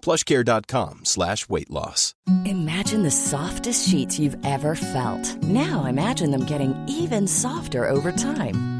plushcare.com slash weight loss. Imagine the softest sheets you've ever felt. Now imagine them getting even softer over time.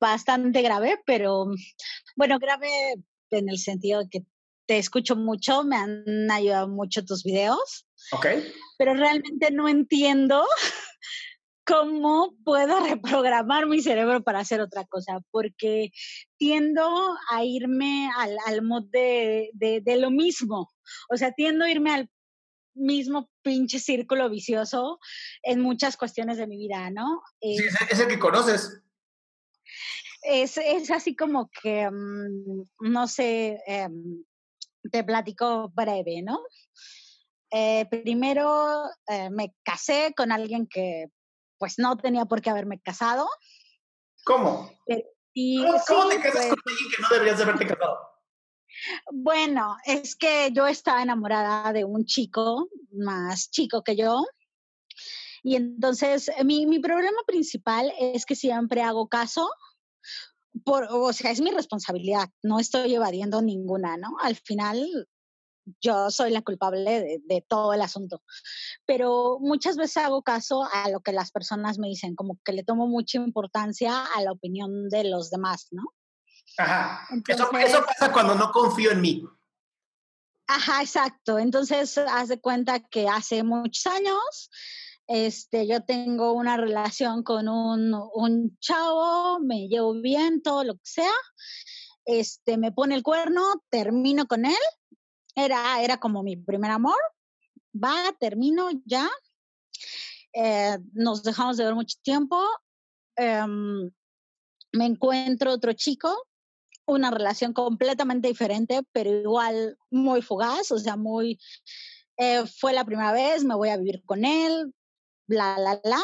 bastante grave, pero bueno, grave en el sentido de que te escucho mucho, me han ayudado mucho tus videos. ¿Ok? Pero realmente no entiendo cómo puedo reprogramar mi cerebro para hacer otra cosa, porque tiendo a irme al, al mod de, de, de, lo mismo. O sea, tiendo a irme al mismo pinche círculo vicioso en muchas cuestiones de mi vida, ¿no? Sí, es el que conoces es, es así como que, um, no sé, eh, te platico breve, ¿no? Eh, primero eh, me casé con alguien que pues no tenía por qué haberme casado. ¿Cómo? Y, ¿Cómo, te casas pues, con alguien que no deberías de haberte casado? Bueno, es que yo estaba enamorada de un chico más chico que yo. Y entonces mi, mi problema principal es que siempre hago caso por, o sea, es mi responsabilidad, no estoy evadiendo ninguna, ¿no? Al final yo soy la culpable de, de, todo el asunto. Pero muchas veces hago caso a lo que las personas me dicen, como que le tomo mucha importancia a la opinión de los demás, ¿no? Ajá. Entonces, eso, eso pasa cuando no confío en mí. Ajá, exacto. Entonces, haz de cuenta que hace muchos años este, yo tengo una relación con un, un, chavo, me llevo bien, todo lo que sea. Este, me pone el cuerno, termino con él. Era, era como mi primer amor. Va, termino ya. Eh, nos dejamos de ver mucho tiempo. Eh, me encuentro otro chico, una relación completamente diferente, pero igual muy fugaz, o sea, muy... Eh, fue la primera vez, me voy a vivir con él, bla, bla, bla.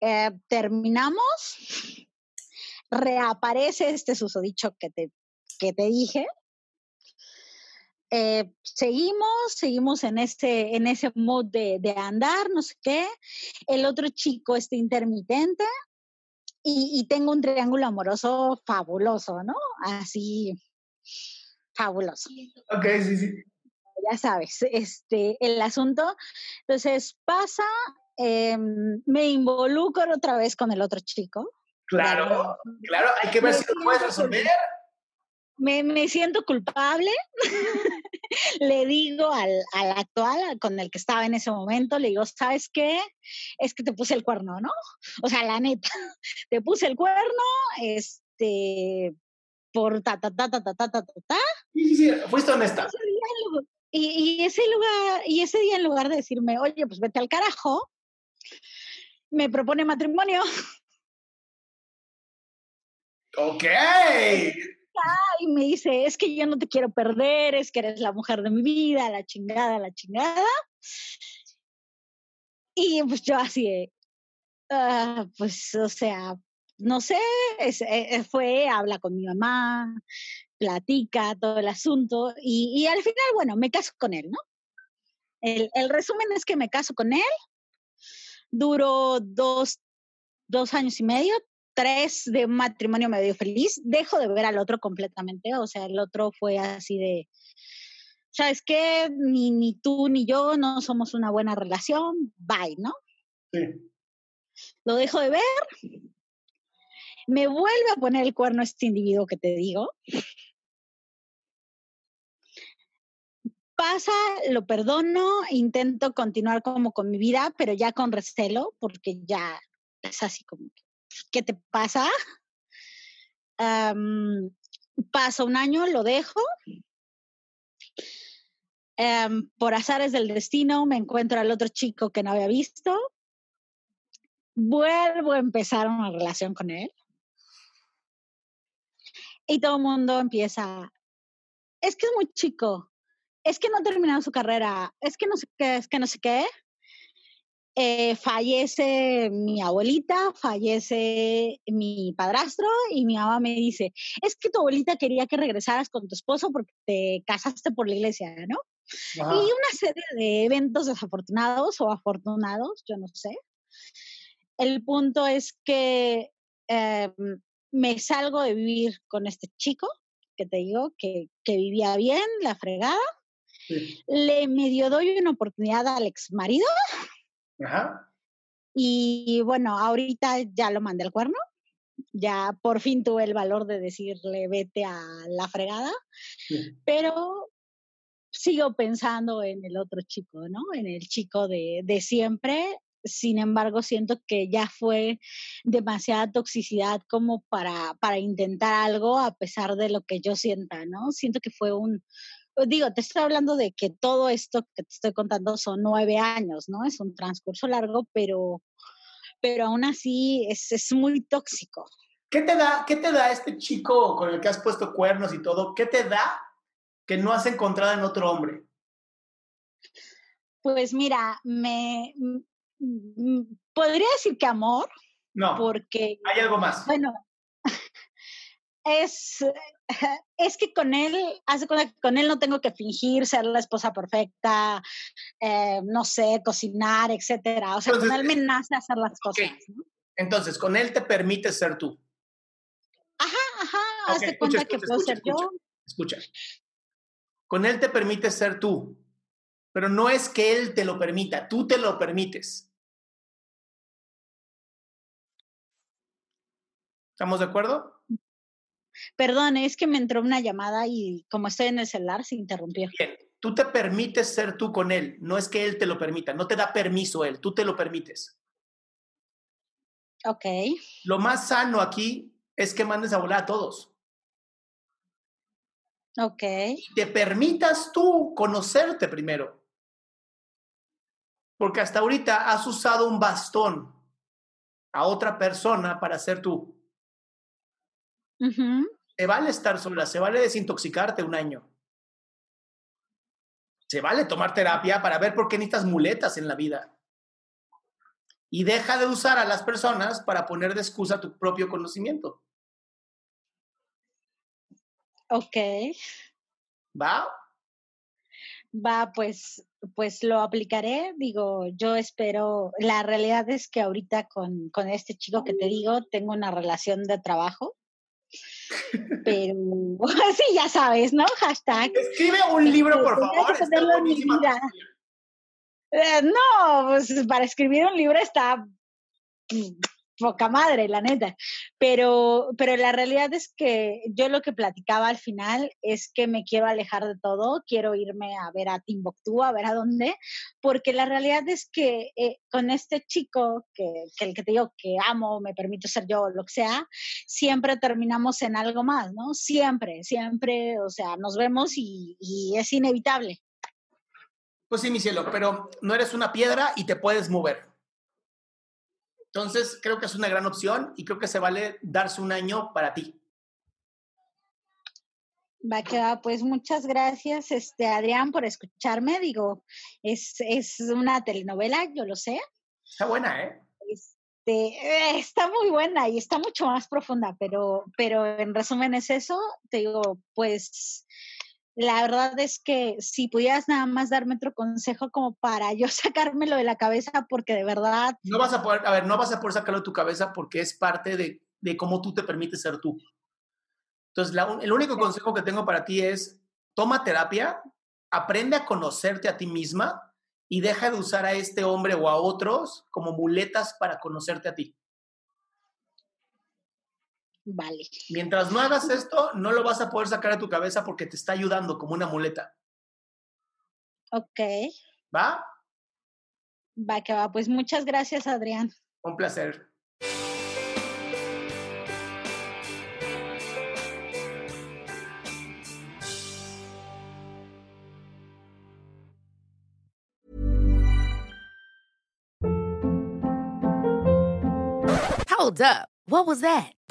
Eh, terminamos. Reaparece este susodicho que te, que te dije. Eh, seguimos, seguimos en ese, en ese mood de, de, andar, no sé qué. El otro chico está intermitente y, y, tengo un triángulo amoroso fabuloso, ¿no? Así, fabuloso. Ok, sí, sí ya sabes, este, el asunto. Entonces pasa, eh, me involucro otra vez con el otro chico. Claro, claro, hay que ver me si lo puedes resolver. Me, me siento culpable. le digo al, al, actual, con el que estaba en ese momento, le digo, ¿sabes qué? Es que te puse el cuerno, ¿no? O sea, la neta, te puse el cuerno, este, por ta, ta, ta, ta, ta, ta, ta, ta. Sí, sí, sí, fuiste honesta. Y, y, ese lugar, y ese día en lugar de decirme, oye, pues vete al carajo, me propone matrimonio. Ok. Y me dice, es que yo no te quiero perder, es que eres la mujer de mi vida, la chingada, la chingada. Y pues yo así, uh, pues, o sea, no sé, es, es, fue, habla con mi mamá, platica todo el asunto y, y, al final, bueno, me caso con él, ¿no? El, el resumen es que me caso con él, duró dos, dos años y medio, tres de un matrimonio medio feliz, dejo de ver al otro completamente, o sea, el otro fue así de, ¿sabes qué? Ni, ni tú ni yo no somos una buena relación, bye, ¿no? Sí. Lo dejo de ver, me vuelve a poner el cuerno este individuo que te digo. Pasa, lo perdono, intento continuar como con mi vida, pero ya con recelo, porque ya es así como, ¿qué te pasa? Um, pasa un año, lo dejo. Um, por azares del destino me encuentro al otro chico que no había visto. Vuelvo a empezar una relación con él. Y todo el mundo empieza, es que es muy chico, es que no ha terminado su carrera, es que no sé qué, es que no sé qué. Eh, fallece mi abuelita, fallece mi padrastro y mi mamá me dice, es que tu abuelita quería que regresaras con tu esposo porque te casaste por la iglesia, ¿no? Y una serie de eventos desafortunados o afortunados, yo no sé. El punto es que eh, me salgo de vivir con este chico, que te digo, que, que vivía bien, la fregada. Le medio doy una oportunidad al ex marido. Ajá. Y bueno, ahorita ya lo mandé al cuerno. Ya por fin tuve el valor de decirle vete a la fregada. Pero sigo pensando en el otro chico, ¿no? En el chico de, de siempre sin embargo, siento que ya fue demasiada toxicidad como para, para intentar algo a pesar de lo que yo sienta, ¿no? Siento que fue un, digo, te estoy hablando de que todo esto que te estoy contando son nueve años, ¿no? Es un transcurso largo, pero, pero aún así es, es muy tóxico. ¿Qué te, da, ¿Qué te da este chico con el que has puesto cuernos y todo? ¿Qué te da que no has encontrado en otro hombre? Pues mira, me, podría decir que amor. No. Porque. Hay algo más. Bueno, es, es que con él, hace con, con él no tengo que fingir ser la esposa perfecta, eh, no sé, cocinar, etcétera. O sea, con él me nace hacer las cosas. Entonces, con él te permite ser tú. Ajá, ajá, okay. cuenta que puedo ser yo. Escucha. Con él te permite ser tú, pero no es que él te lo permita, tú te lo permites. ¿Estamos de acuerdo? Perdón, es que me entró una llamada y como estoy en el celular se interrumpió. Bien, tú te permites ser tú con él, no es que él te lo permita, no te da permiso él, tú te lo permites. Ok. Lo más sano aquí es que mandes a volar a todos. Ok. Y te permitas tú conocerte primero. Porque hasta ahorita has usado un bastón a otra persona para ser tú. Se vale estar sola, se vale desintoxicarte un año. Se vale tomar terapia para ver por qué necesitas muletas en la vida. Y deja de usar a las personas para poner de excusa tu propio conocimiento. Ok. ¿Va? Va, pues, pues lo aplicaré. Digo, yo espero. La realidad es que ahorita con, con este chico que te digo, tengo una relación de trabajo pero sí, ya sabes, ¿no? Hashtag. Escribe un libro, por favor. Eh, no, pues para escribir un libro está poca madre, la neta. Pero, pero la realidad es que yo lo que platicaba al final es que me quiero alejar de todo, quiero irme a ver a Timbuktu, a ver a dónde, porque la realidad es que eh, con este chico, que, el que te digo que amo, me permito ser yo, lo que sea, siempre terminamos en algo más, ¿no? Siempre, siempre, o sea, nos vemos y es inevitable. Pues sí, mi cielo, pero no eres una piedra y te puedes mover. Entonces, creo que es una gran opción y creo que se vale darse un año para ti. Va que va, pues muchas gracias, este Adrián, por escucharme. Digo, es, es una telenovela, yo lo sé, Está buena, ¿eh? Este, está muy buena y está mucho más profunda, pero, pero en resumen es eso. Te digo, pues la verdad es que si pudieras nada más darme otro consejo como para yo sacármelo de la cabeza, porque de verdad... No vas a poder, a ver, no vas a poder sacarlo de tu cabeza porque es parte de, de cómo tú te permites ser tú. Entonces, el único consejo que tengo para ti es, toma terapia, aprende a conocerte a ti misma y deja de usar a este hombre o a otros como muletas para conocerte a ti. Vale. Mientras no hagas esto, no lo vas a poder sacar de tu cabeza porque te está ayudando como una muleta. Ok. ¿Va? Va, que va. Pues muchas gracias, Adrián. Un placer. Hold up. What was that?